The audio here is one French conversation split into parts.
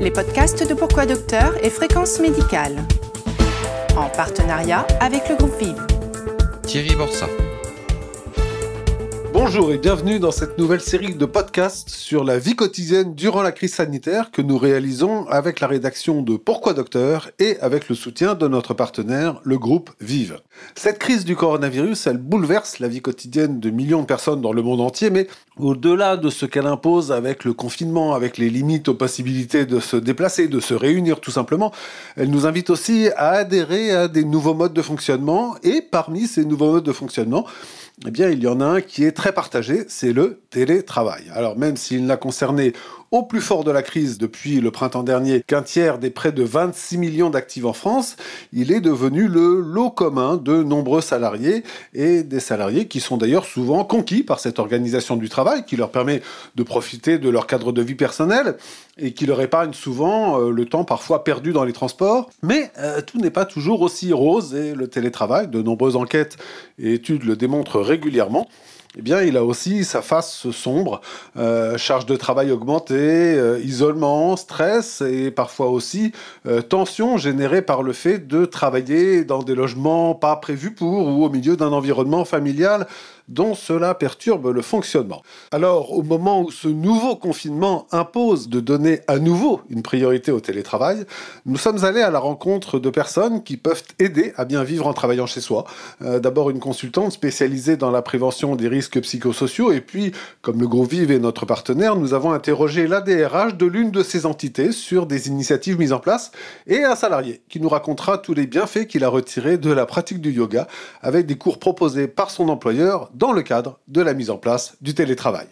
les podcasts de Pourquoi Docteur et Fréquence Médicale. En partenariat avec le groupe Vive. Thierry Borsa. Bonjour et bienvenue dans cette nouvelle série de podcasts sur la vie quotidienne durant la crise sanitaire que nous réalisons avec la rédaction de Pourquoi Docteur et avec le soutien de notre partenaire, le groupe Vive. Cette crise du coronavirus, elle bouleverse la vie quotidienne de millions de personnes dans le monde entier, mais au-delà de ce qu'elle impose avec le confinement, avec les limites aux possibilités de se déplacer, de se réunir tout simplement, elle nous invite aussi à adhérer à des nouveaux modes de fonctionnement et parmi ces nouveaux modes de fonctionnement, eh bien, il y en a un qui est très partagé, c'est le télétravail. Alors, même s'il n'a concerné au plus fort de la crise depuis le printemps dernier qu'un tiers des près de 26 millions d'actifs en France, il est devenu le lot commun de nombreux salariés et des salariés qui sont d'ailleurs souvent conquis par cette organisation du travail qui leur permet de profiter de leur cadre de vie personnel et qui leur épargne souvent euh, le temps parfois perdu dans les transports. Mais euh, tout n'est pas toujours aussi rose et le télétravail, de nombreuses enquêtes et études le démontrent régulièrement eh bien, il a aussi sa face sombre, euh, charge de travail augmentée, euh, isolement, stress et parfois aussi euh, tension générée par le fait de travailler dans des logements pas prévus pour ou au milieu d'un environnement familial dont cela perturbe le fonctionnement. Alors, au moment où ce nouveau confinement impose de donner à nouveau une priorité au télétravail, nous sommes allés à la rencontre de personnes qui peuvent aider à bien vivre en travaillant chez soi. D'abord, une consultante spécialisée dans la prévention des risques psychosociaux, et puis, comme le groupe Vive est notre partenaire, nous avons interrogé l'ADRH de l'une de ces entités sur des initiatives mises en place, et un salarié qui nous racontera tous les bienfaits qu'il a retirés de la pratique du yoga, avec des cours proposés par son employeur dans le cadre de la mise en place du télétravail.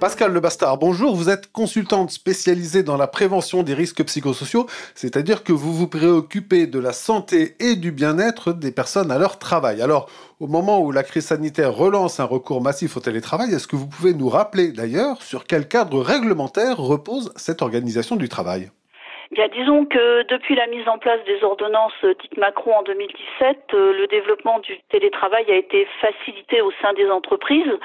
Pascal Le Bastard, bonjour. Vous êtes consultante spécialisée dans la prévention des risques psychosociaux, c'est-à-dire que vous vous préoccupez de la santé et du bien-être des personnes à leur travail. Alors, au moment où la crise sanitaire relance un recours massif au télétravail, est-ce que vous pouvez nous rappeler d'ailleurs sur quel cadre réglementaire repose cette organisation du travail? Bien, disons que depuis la mise en place des ordonnances dites Macron en 2017, euh, le développement du télétravail a été facilité au sein des entreprises.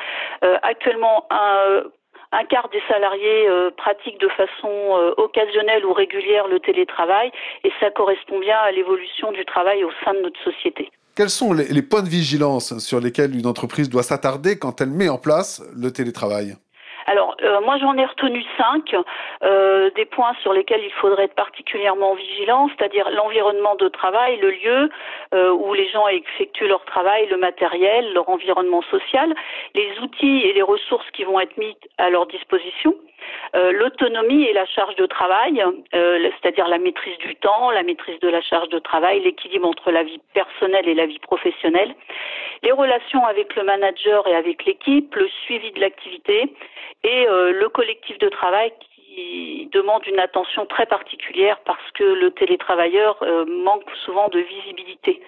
Euh, actuellement, un, un, quart des salariés euh, pratiquent de façon occasionnelle ou régulière le télétravail et ça correspond bien à l'évolution du travail au sein de notre société. Quels sont les points de vigilance sur lesquels une entreprise doit s'attarder quand elle met en place le télétravail? Alors, euh, moi, j'en ai retenu cinq euh, des points sur lesquels il faudrait être particulièrement vigilant, c'est-à-dire l'environnement de travail, le lieu euh, où les gens effectuent leur travail, le matériel, leur environnement social, les outils et les ressources qui vont être mis à leur disposition. l'autonomie et la charge de travail, c'est-à-dire la maîtrise du temps, la maîtrise de la charge de travail, l'équilibre entre la vie personnelle et la vie professionnelle, les relations avec le manager et avec l'équipe, le suivi de l'activité et euh, le collectif de travail qui demande une attention très particulière parce que le télétravailleur euh, manque souvent de visibilité.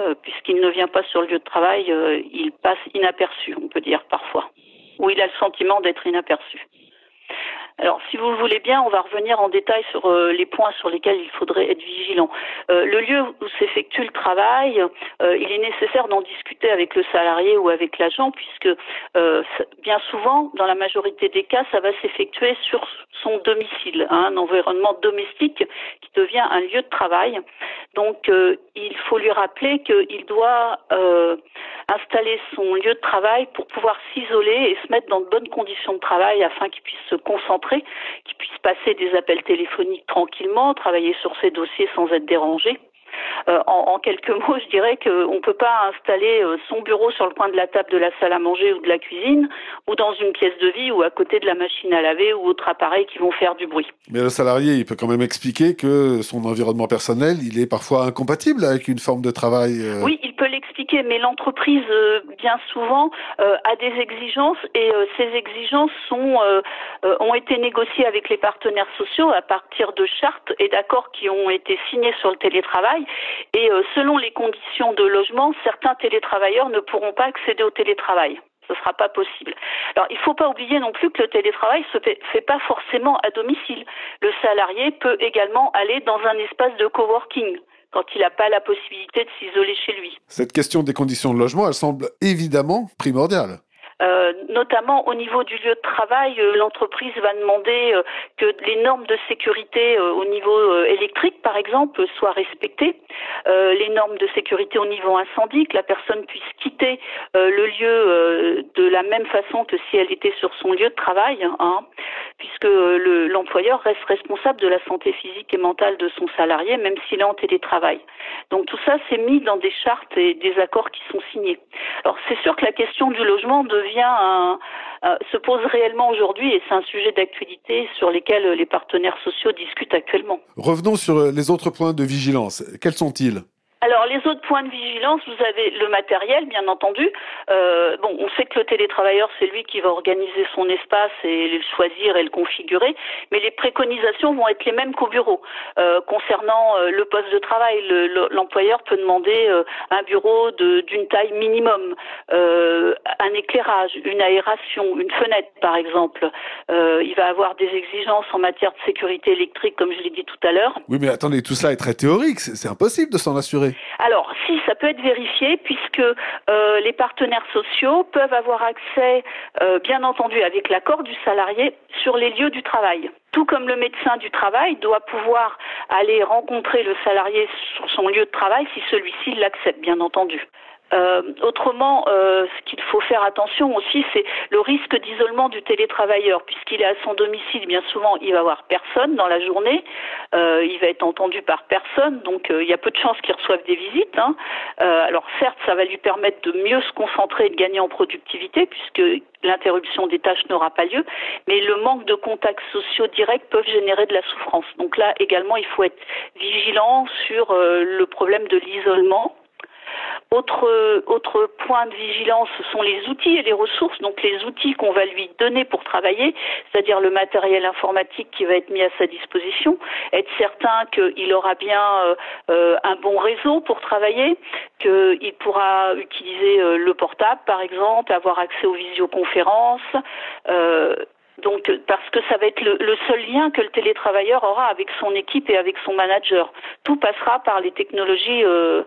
Euh, puisqu'il ne vient pas sur le lieu de travail, il passe inaperçu, on peut dire parfois, ou il a le sentiment d'être inaperçu. Alors, si vous le voulez bien, on va revenir en détail sur euh, les points sur lesquels il faudrait être vigilant. Euh, le lieu où s'effectue le travail, euh, il est nécessaire d'en discuter avec le salarié ou avec l'agent, puisque bien souvent, dans la majorité des cas, ça va s'effectuer sur son domicile, hein, un environnement domestique qui devient un lieu de travail. Donc, il faut lui rappeler qu'il doit installer son lieu de travail pour pouvoir s'isoler et se mettre dans de bonnes conditions de travail afin qu'il puisse se concentrer, qu'il puisse passer des appels téléphoniques tranquillement, travailler sur ses dossiers sans être dérangé. Euh, en, quelques mots, je dirais qu'on ne peut pas installer euh, son bureau sur le coin de la table de la salle à manger ou de la cuisine, ou dans une pièce de vie, ou à côté de la machine à laver ou autre appareil qui vont faire du bruit. Mais le salarié, il peut quand même expliquer que son environnement personnel, il est parfois incompatible avec une forme de travail. Euh. Oui, il peut l'expliquer, mais l'entreprise, bien souvent, a des exigences et ces exigences sont, ont été négociées avec les partenaires sociaux à partir de chartes et d'accords qui ont été signés sur le télétravail et euh, selon les conditions de logement, certains télétravailleurs ne pourront pas accéder au télétravail. Ce ne sera pas possible. Alors, il ne faut pas oublier non plus que le télétravail ne se fait, fait, pas forcément à domicile. Le salarié peut également aller dans un espace de coworking quand il n'a pas la possibilité de s'isoler chez lui. Cette question des conditions de logement, elle semble évidemment primordiale. Euh, notamment au niveau du lieu de travail, euh, l'entreprise va demander euh, que les normes de sécurité au niveau électrique, par exemple, soient respectées, les normes de sécurité au niveau incendie, que la personne puisse quitter le lieu de la même façon que si elle était sur son lieu de travail, hein, puisque l'employeur reste responsable de la santé physique et mentale de son salarié, même s'il est en télétravail. Donc tout ça, c'est mis dans des chartes et des accords qui sont signés. Alors c'est sûr que la question du logement devient se pose réellement aujourd'hui et c'est un sujet d'actualité sur lesquels les partenaires sociaux discutent actuellement. Revenons sur les autres points de vigilance. Quels sont-ils? Alors les autres points de vigilance, vous avez le matériel, bien entendu. Euh, bon, on sait que le télétravailleur, c'est lui qui va organiser son espace et le choisir et le configurer, mais les préconisations vont être les mêmes qu'au bureau. Euh, concernant euh, le poste de travail, l'employeur peut demander un bureau d'une taille minimum, un éclairage, une aération, une fenêtre, par exemple. il va avoir des exigences en matière de sécurité électrique, comme je l'ai dit tout à l'heure. Oui, mais attendez, tout ça est très théorique. C'est impossible de s'en assurer. Alors, si, ça peut être vérifié puisque euh, les partenaires sociaux peuvent avoir accès, euh, bien entendu, avec l'accord du salarié, sur les lieux du travail. Tout comme le médecin du travail doit pouvoir aller rencontrer le salarié sur son lieu de travail si celui-ci l'accepte, bien entendu. Euh, autrement, euh, ce qu'il faut faire attention aussi, c'est le risque d'isolement du télétravailleur, puisqu'il est à son domicile. Bien souvent, il va avoir personne dans la journée, euh, il va être entendu par personne, donc il y a peu de chances qu'il reçoive des visites. Hein. alors certes, ça va lui permettre de mieux se concentrer et de gagner en productivité, puisque l'interruption des tâches n'aura pas lieu, mais le manque de contacts sociaux directs peuvent générer de la souffrance. Donc là également, il faut être vigilant sur le problème de l'isolement autre, autre point de vigilance, ce sont les outils et les ressources, donc les outils qu'on va lui donner pour travailler, c'est-à-dire le matériel informatique qui va être mis à sa disposition, être certain qu'il aura bien euh, euh, un bon réseau pour travailler, qu'il pourra utiliser euh, le portable par exemple, avoir accès aux visioconférences, donc, parce que ça va être le, seul lien que le télétravailleur aura avec son équipe et avec son manager. Tout passera par les technologies, euh,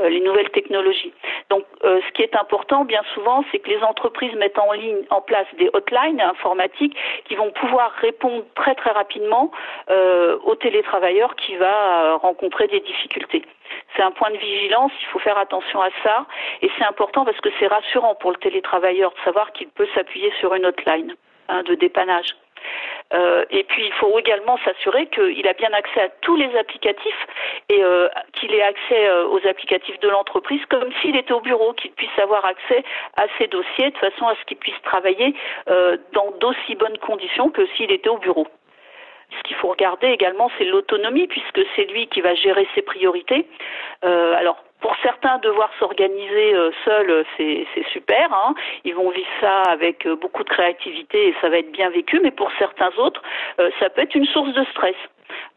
euh, les nouvelles technologies. Donc, euh, ce qui est important, bien souvent, c'est que les entreprises mettent en ligne, en place des hotlines informatiques qui vont pouvoir répondre très très rapidement au télétravailleur qui va rencontrer des difficultés. C'est un point de vigilance, il faut faire attention à ça, et c'est important parce que c'est rassurant pour le télétravailleur de savoir qu'il peut s'appuyer sur une hotline. Hein, de dépannage. Euh, et puis il faut également s'assurer qu'il a bien accès à tous les applicatifs et euh, qu'il ait accès euh, aux applicatifs de l'entreprise comme s'il était au bureau, qu'il puisse avoir accès à ses dossiers de façon à ce qu'il puisse travailler dans d'aussi bonnes conditions que s'il était au bureau. Ce qu'il faut regarder également, c'est l'autonomie, puisque c'est lui qui va gérer ses priorités. alors, pour certains, devoir s'organiser euh, seul, euh, c'est super. Hein. Ils vont vivre ça avec euh, beaucoup de créativité et ça va être bien vécu. Mais pour certains autres, ça peut être une source de stress.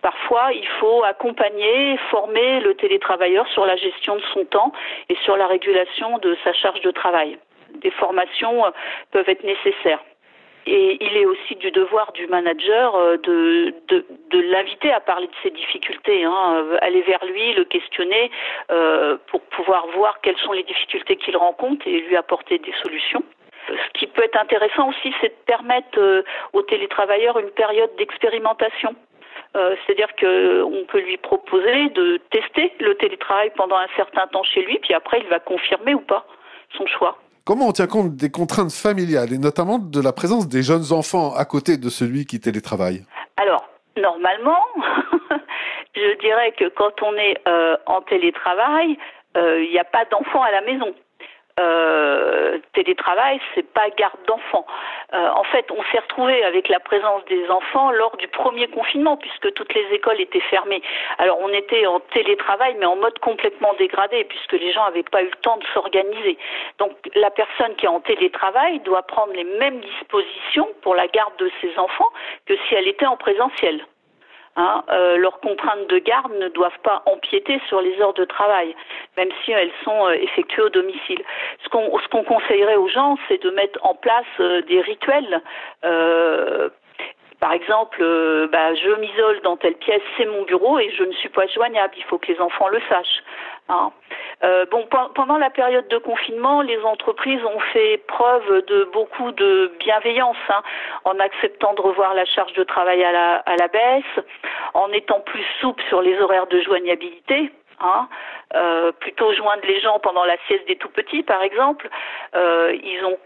Parfois, il faut accompagner, former le télétravailleur sur la gestion de son temps et sur la régulation de sa charge de travail. Des formations peuvent être nécessaires. Et il est aussi du devoir du manager euh, de, de, de l'inviter à parler de ses difficultés, hein, euh, aller vers lui, le questionner euh, pour pouvoir voir quelles sont les difficultés qu'il rencontre et lui apporter des solutions. Ce qui peut être intéressant aussi, c'est de permettre euh, aux télétravailleurs une période d'expérimentation. C'est-à-dire qu'on peut lui proposer de tester le télétravail pendant un certain temps chez lui, puis après il va confirmer ou pas. Comment on tient compte des contraintes familiales et notamment de la présence des jeunes enfants à côté de celui qui télétravaille? Alors, normalement, je dirais que quand on est euh, en télétravail, euh, il n'y a pas d'enfants à la maison euh, télétravail, c'est pas garde d'enfants. Euh, en fait, on s'est retrouvé avec la présence des enfants lors du premier confinement, puisque toutes les écoles étaient fermées. Alors, on était en télétravail, mais en mode complètement dégradé, puisque les gens n'avaient pas eu le temps de s'organiser. Donc, la personne qui est en télétravail doit prendre les mêmes dispositions pour la garde de ses enfants que si elle était en présentiel. Hein, euh, leurs contraintes de garde ne doivent pas empiéter sur les heures de travail, même si elles sont euh, effectuées au domicile. Ce qu'on qu'on conseillerait aux gens, c'est de mettre en place euh, des rituels. par exemple, bah, je m'isole dans telle pièce, c'est mon bureau et je ne suis pas joignable. Il faut que les enfants le sachent. Hein. Euh, bon, pendant la période de confinement, les entreprises ont fait preuve de beaucoup de bienveillance hein, en acceptant de revoir la charge de travail à la, à la baisse, en étant plus souple sur les horaires de joignabilité. Hein, euh, plutôt joindre les gens pendant la sieste des tout petits, par exemple. Euh, ils ont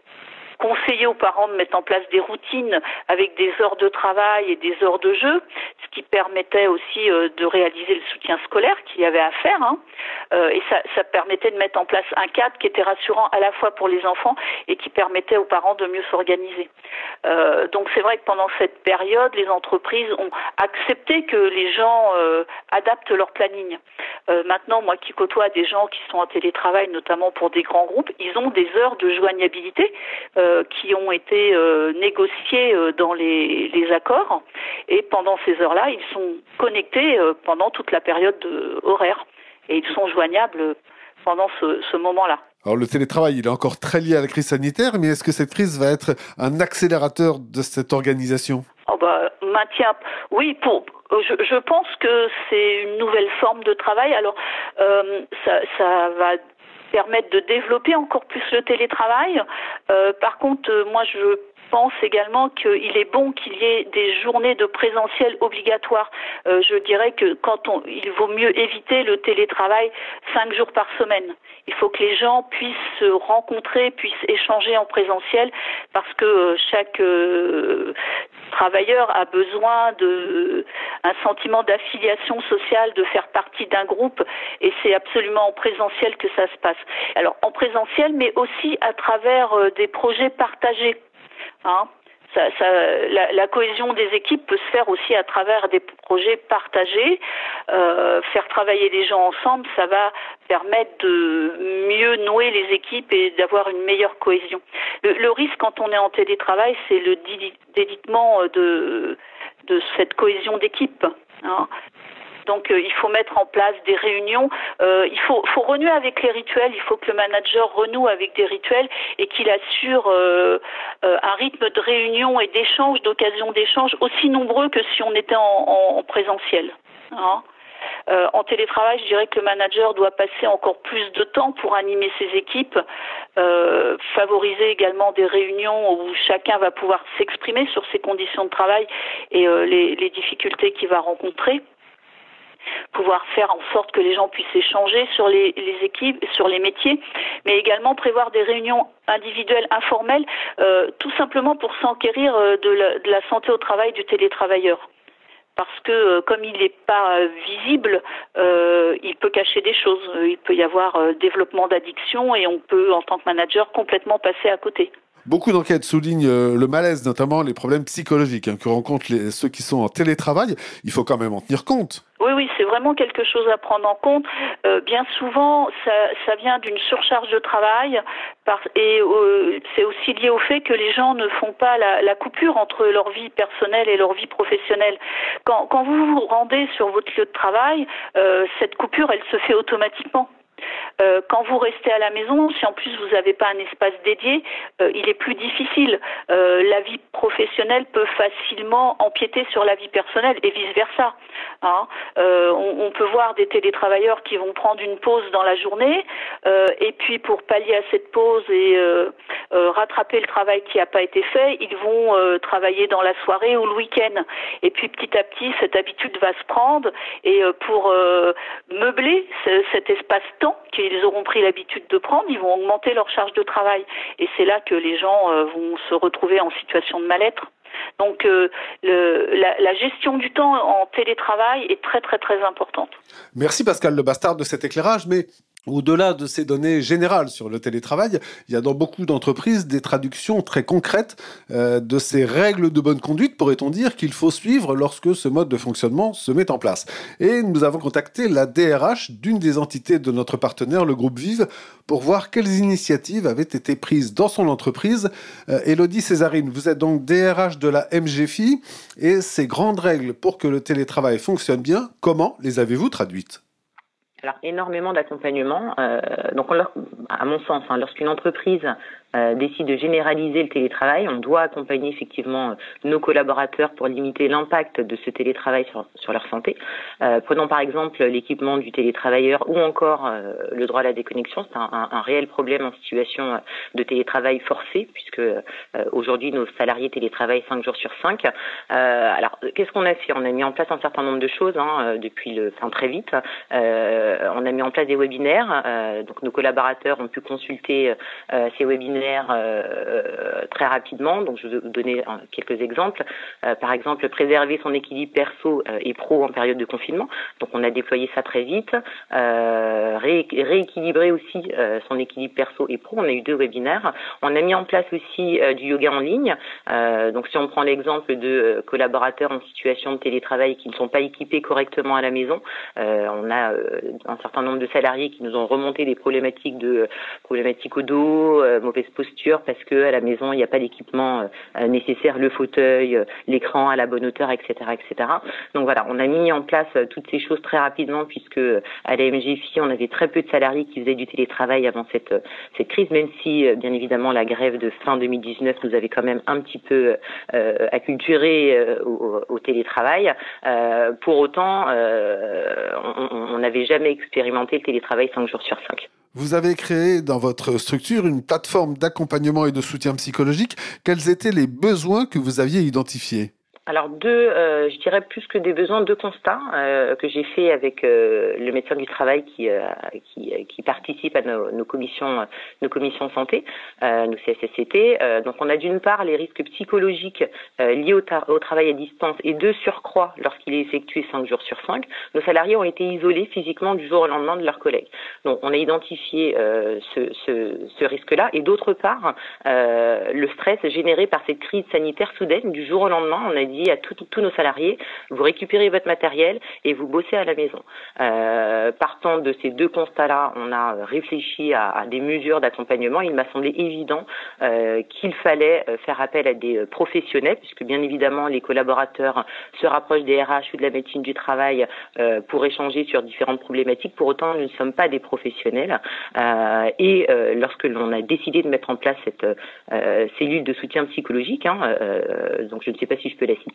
conseiller aux parents de mettre en place des routines avec des heures de travail et des heures de jeu, ce qui permettait aussi euh, de réaliser le soutien scolaire qu'il y avait à faire. Hein. Euh, et ça, ça, permettait de mettre en place un cadre qui était rassurant à la fois pour les enfants et qui permettait aux parents de mieux s'organiser. Euh, donc c'est vrai que pendant cette période, les entreprises ont accepté que les gens euh, adaptent leur planning. Euh, maintenant, moi qui côtoie des gens qui sont en télétravail, notamment pour des grands groupes, ils ont des heures de joignabilité euh, qui ont été euh, négociées dans les, les, accords. Et pendant ces heures-là, ils sont connectés pendant toute la période horaire. Et ils sont joignables pendant ce, ce moment-là. Alors le télétravail, il est encore très lié à la crise sanitaire, mais est-ce que cette crise va être un accélérateur de cette organisation? Oh bah, maintien, oui, pour, je, je, pense que c'est une nouvelle forme de travail. Alors, euh, ça, ça, va permettre de développer encore plus le télétravail. Euh, par contre, moi, je pense également qu'il est bon qu'il y ait des journées de présentiel obligatoires. Euh, je dirais que quand on, il vaut mieux éviter le télétravail cinq jours par semaine. Il faut que les gens puissent se rencontrer, puissent échanger en présentiel, parce que euh, chaque euh, travailleur a besoin de un sentiment d'affiliation sociale, de faire partie d'un groupe, et c'est absolument en présentiel que ça se passe. Alors en présentiel, mais aussi à travers euh, des projets partagés. Hein. La, cohésion des équipes peut se faire aussi à travers des projets partagés. Euh, faire travailler les gens ensemble, ça va permettre de mieux nouer les équipes et d'avoir une meilleure cohésion. Le, le, risque quand on est en télétravail, c'est le délitement de, de cette cohésion d'équipe. Hein. Donc euh, il faut mettre en place des réunions. Euh, il faut, renouer avec les rituels. Il faut que le manager renoue avec des rituels et qu'il assure euh, un rythme de réunion et d'échange, d'occasion d'échange aussi nombreux que si on était en, en, présentiel. Hein. En télétravail, je dirais que le manager doit passer encore plus de temps pour animer ses équipes, favoriser également des réunions où chacun va pouvoir s'exprimer sur ses conditions de travail et les difficultés qu'il va rencontrer pouvoir faire en sorte que les gens puissent échanger sur les, équipes, sur les métiers, mais également prévoir des réunions individuelles informelles, euh, tout simplement pour s'enquérir euh, de, la santé au travail du télétravailleur. Parce que euh, comme il n'est pas visible, il peut cacher des choses. Il peut y avoir développement d'addiction et on peut, en tant que manager, complètement passer à côté. Beaucoup d'enquêtes soulignent euh, le malaise, notamment les problèmes psychologiques hein, que rencontrent les, ceux qui sont en télétravail. Il faut quand même en tenir compte. Oui, oui, c'est vraiment quelque chose à prendre en compte. Euh, bien souvent, ça, vient d'une surcharge de travail par, et euh, c'est aussi lié au fait que les gens ne font pas la, coupure entre leur vie personnelle et leur vie professionnelle. Quand, vous vous rendez sur votre lieu de travail, cette coupure, elle se fait automatiquement. Euh, quand vous restez à la maison, si en plus vous n'avez pas un espace dédié, euh, il est plus difficile. Euh, la vie professionnelle peut facilement empiéter sur la vie personnelle et vice versa. Hein. On, peut voir des télétravailleurs qui vont prendre une pause dans la journée et puis pour pallier à cette pause et rattraper le travail qui n'a pas été fait, ils vont travailler dans la soirée ou le week-end. Et puis petit à petit, cette habitude va se prendre et pour meubler ce, cet espace-temps qu'ils auront pris l'habitude de prendre, ils vont augmenter leur charge de travail. Et c'est là que les gens euh, vont se retrouver en situation de mal-être. Donc euh, la, la, gestion du temps en télétravail est très très très importante. Merci Pascal Le Bastard de cet éclairage, mais au-delà de ces données générales sur le télétravail, il y a dans beaucoup d'entreprises des traductions très concrètes euh, de ces règles de bonne conduite, pourrait-on dire, qu'il faut suivre lorsque ce mode de fonctionnement se met en place. Et nous avons contacté la DRH d'une des entités de notre partenaire, le groupe Vive, pour voir quelles initiatives avaient été prises dans son entreprise. Euh, Elodie Césarine, vous êtes donc DRH de la MGFI, et ces grandes règles pour que le télétravail fonctionne bien, comment les avez-vous traduites? Alors énormément d'accompagnement. Euh, donc, à mon sens, hein, lorsqu'une entreprise décide de généraliser le télétravail, on doit accompagner effectivement nos collaborateurs pour limiter l'impact de ce télétravail sur, leur santé. prenons par exemple l'équipement du télétravailleur ou encore le droit à la déconnexion. C'est un, réel problème en situation de télétravail forcé puisque aujourd'hui nos salariés télétravaillent 5 jours sur 5. alors qu'est-ce qu'on a fait? On a mis en place un certain nombre de choses hein, depuis le, enfin très vite. on a mis en place des webinaires. Euh, donc nos collaborateurs ont pu consulter euh, ces webinaires euh, très rapidement. Donc je vais vous donner quelques exemples. par exemple, préserver son équilibre perso et pro en période de confinement. Donc on a déployé ça très vite. rééquilibrer aussi son équilibre perso et pro. On a eu deux webinaires. On a mis en place aussi du yoga en ligne. donc si on prend l'exemple de collaborateurs en situation de télétravail qui ne sont pas équipés correctement à la maison, on a un certain nombre de salariés qui nous ont remonté des problématiques de problématiques au dos, euh, posture parce que à la maison il n'y a pas d'équipement euh, nécessaire, le fauteuil, euh, l'écran à la bonne hauteur, etc., etc. Donc voilà, on a mis en place toutes ces choses très rapidement puisque à la MGFI on avait très peu de salariés qui faisaient du télétravail avant cette crise, même si bien évidemment la grève de fin 2019 nous avait quand même un petit peu acculturé au, au, télétravail. pour autant, on n'avait jamais expérimenté le télétravail 5 jours sur 5. Vous avez créé dans votre structure une plateforme d'accompagnement et de soutien psychologique. Quels étaient les besoins que vous aviez identifiés? Alors deux, euh, je dirais plus que des besoins, deux constats euh, que j'ai fait avec euh, le médecin du travail qui participe à nos, commissions nos commissions santé, nos CSSCT. donc on a d'une part les risques psychologiques liés au, travail à distance et de surcroît lorsqu'il est effectué cinq jours sur cinq, nos salariés ont été isolés physiquement du jour au lendemain de leurs collègues. Donc on a identifié ce, ce, ce risque-là et d'autre part le stress généré par cette crise sanitaire soudaine du jour au lendemain. On a dit à tous nos salariés, vous récupérez votre matériel et vous bossez à la maison. Euh, partant de ces deux constats-là, on a réfléchi à, des mesures d'accompagnement. Il m'a semblé évident euh, qu'il fallait euh, faire appel à des professionnels, puisque bien évidemment les collaborateurs se rapprochent des RH ou de la médecine du travail pour échanger sur différentes problématiques. Pour autant, nous ne sommes pas des professionnels. Et lorsque l'on a décidé de mettre en place cette cellule de soutien psychologique, hein, donc je ne sais pas si je peux la citer,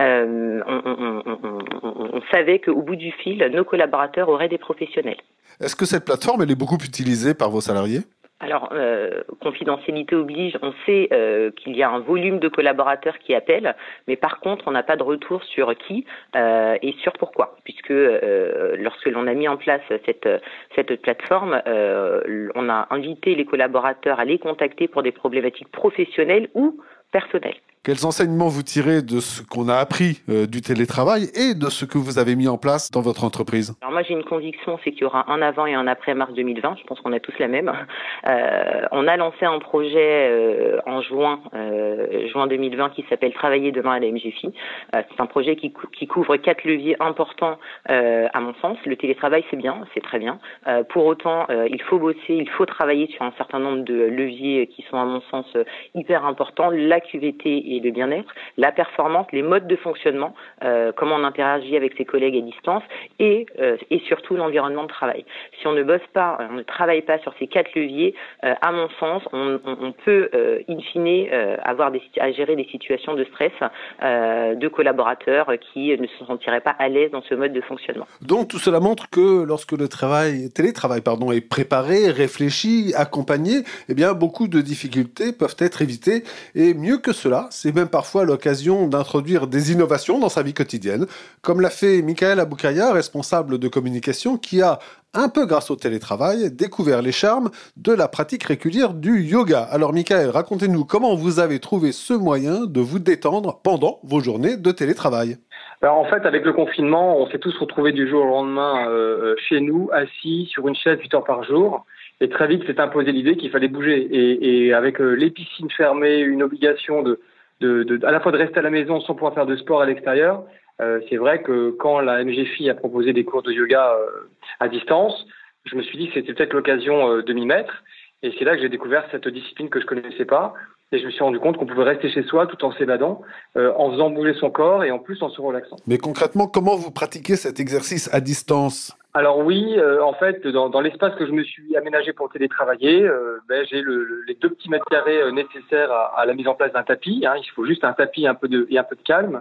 euh, on, savait qu'au bout du fil, nos collaborateurs auraient des professionnels. Est-ce que cette plateforme, elle est beaucoup utilisée par vos salariés? Alors, euh, confidentialité oblige, on sait euh, qu'il y a un volume de collaborateurs qui appellent, mais par contre, on n'a pas de retour sur qui et sur pourquoi, puisque lorsque l'on a mis en place cette, cette plateforme, on a invité les collaborateurs à les contacter pour des problématiques professionnelles ou personnelles. Quels enseignements vous tirez de ce qu'on a appris euh, du télétravail et de ce que vous avez mis en place dans votre entreprise? Alors moi j'ai une conviction, c'est qu'il y aura un avant et un après mars 2020. Je pense qu'on a tous la même. Euh, on a lancé un projet euh, en juin, euh, juin 2020 qui s'appelle Travailler demain à la MGFI. Euh, c'est un projet qui, couvre quatre leviers importants à mon sens. Le télétravail c'est bien, c'est très bien. pour autant, il faut bosser, il faut travailler sur un certain nombre de leviers qui sont à mon sens hyper importants. La QVT le bien-être, la performance, les modes de fonctionnement, euh, comment on interagit avec ses collègues à distance et, euh, et surtout l'environnement de travail. Si on ne bosse pas, on ne travaille pas sur ces quatre leviers, euh, à mon sens, on, peut in fine avoir à gérer des situations de stress de collaborateurs qui ne se sentiraient pas à l'aise dans ce mode de fonctionnement. Donc tout cela montre que lorsque le travail, télétravail pardon, est préparé, réfléchi, accompagné, eh bien beaucoup de difficultés peuvent être évitées et mieux que cela, c'est même parfois l'occasion d'introduire des innovations dans sa vie quotidienne, comme l'a fait Michael Aboukaya, responsable de communication, qui a, un peu grâce au télétravail, découvert les charmes de la pratique régulière du yoga. Alors Michael, racontez-nous comment vous avez trouvé ce moyen de vous détendre pendant vos journées de télétravail. Alors en fait, avec le confinement, on s'est tous retrouvés du jour au lendemain euh, euh, chez nous, assis sur une chaise 8 heures par jour. Et très vite, s'est imposé l'idée qu'il fallait bouger. Et, avec euh, les piscines fermées, une obligation de, à la fois de rester à la maison sans pouvoir faire de sport à l'extérieur. Euh, c'est vrai que quand la MGFI a proposé des cours de yoga euh, à distance, je me suis dit que c'était peut-être l'occasion euh, de m'y mettre. Et c'est là que j'ai découvert cette discipline que je connaissais pas. Et je me suis rendu compte qu'on pouvait rester chez soi tout en s'évadant, en faisant bouger son corps et en plus en se relaxant. Mais concrètement, comment vous pratiquez cet exercice à distance? Alors oui, euh, en fait, dans, dans l'espace que je me suis aménagé pour télétravailler, euh, ben, j'ai le, les deux petits mètres carrés euh, nécessaires à, à, la mise en place d'un tapis. Hein. Il faut juste un tapis un peu de, et un peu de calme.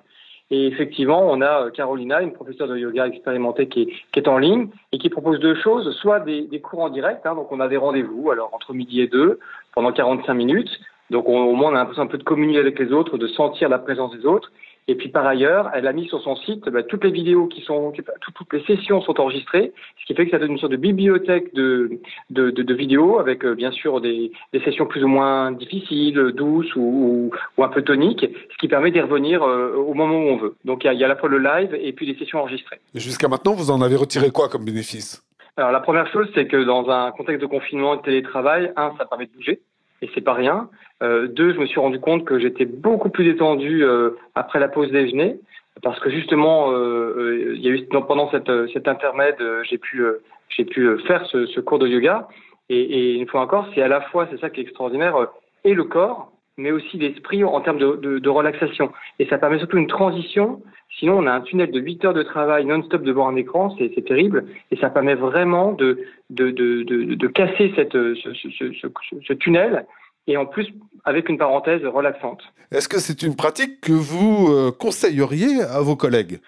Et effectivement, on a Carolina, une professeure de yoga expérimentée qui est, qui est en ligne et qui propose deux choses, soit des, des cours en direct, hein, donc on a des rendez-vous, alors entre midi et deux, pendant 45 minutes. Donc on, au moins on a l'impression un peu de communier avec les autres, de sentir la présence des autres. Et puis par ailleurs, elle a mis sur son site bah, toutes les vidéos qui sont, toutes, toutes, les sessions sont enregistrées, ce qui fait que ça donne une sorte de bibliothèque de, de, de, de vidéos avec euh, bien sûr des, des, sessions plus ou moins difficiles, douces ou, ou, ou un peu toniques, ce qui permet d'y revenir euh, au moment où on veut. Donc il y a, y a à la fois le live et puis les sessions enregistrées. Jusqu'à maintenant, vous en avez retiré quoi comme bénéfice? Alors la première chose, c'est que dans un contexte de confinement et de télétravail, un, ça permet de bouger et c'est pas rien. Euh, deux, je me suis rendu compte que j'étais beaucoup plus détendu euh, après la pause déjeuner, parce que justement, euh, euh il y a eu pendant cette, cet intermède, euh, j'ai pu, j'ai pu faire ce, ce, cours de yoga. Et, et une fois encore, c'est à la fois, c'est ça qui est extraordinaire, et le corps, mais aussi l'esprit en termes de, de, relaxation. Et ça permet surtout une transition. Sinon, on a un tunnel de 8 heures de travail non-stop devant un écran, c'est terrible. Et ça permet vraiment de, de, de, casser cette, ce, ce, ce, ce tunnel et en plus avec une parenthèse relaxante. Est-ce que c'est une pratique que vous euh, conseilleriez à vos collègues?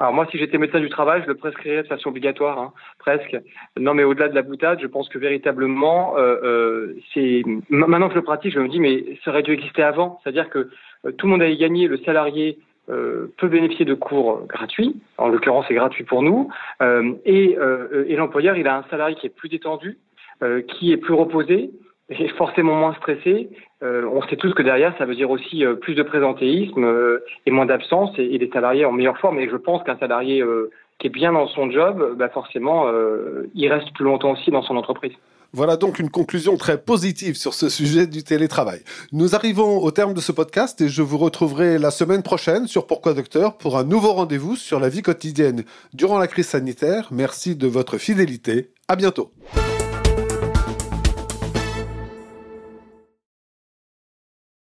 Alors moi, si j'étais médecin du travail, je le prescrirais de façon obligatoire, hein, presque. Non, mais au-delà de la boutade, je pense que véritablement, euh, euh, c'est maintenant que je le pratique, je me dis, mais ça aurait dû exister avant. C'est-à-dire que euh, tout le monde a gagné, le salarié euh, peut bénéficier de cours gratuits, en l'occurrence c'est gratuit pour nous, et, et l'employeur, il a un salarié qui est plus détendu, qui est plus reposé, est forcément moins stressé. Euh, on sait tous que derrière, ça veut dire aussi euh, plus de présentéisme euh, et moins d'absence et, et, des salariés en meilleure forme. Et je pense qu'un salarié qui est bien dans son job, bah forcément, il reste plus longtemps aussi dans son entreprise. Voilà donc une conclusion très positive sur ce sujet du télétravail. Nous arrivons au terme de ce podcast et je vous retrouverai la semaine prochaine sur Pourquoi Docteur pour un nouveau rendez-vous sur la vie quotidienne durant la crise sanitaire. Merci de votre fidélité. À bientôt.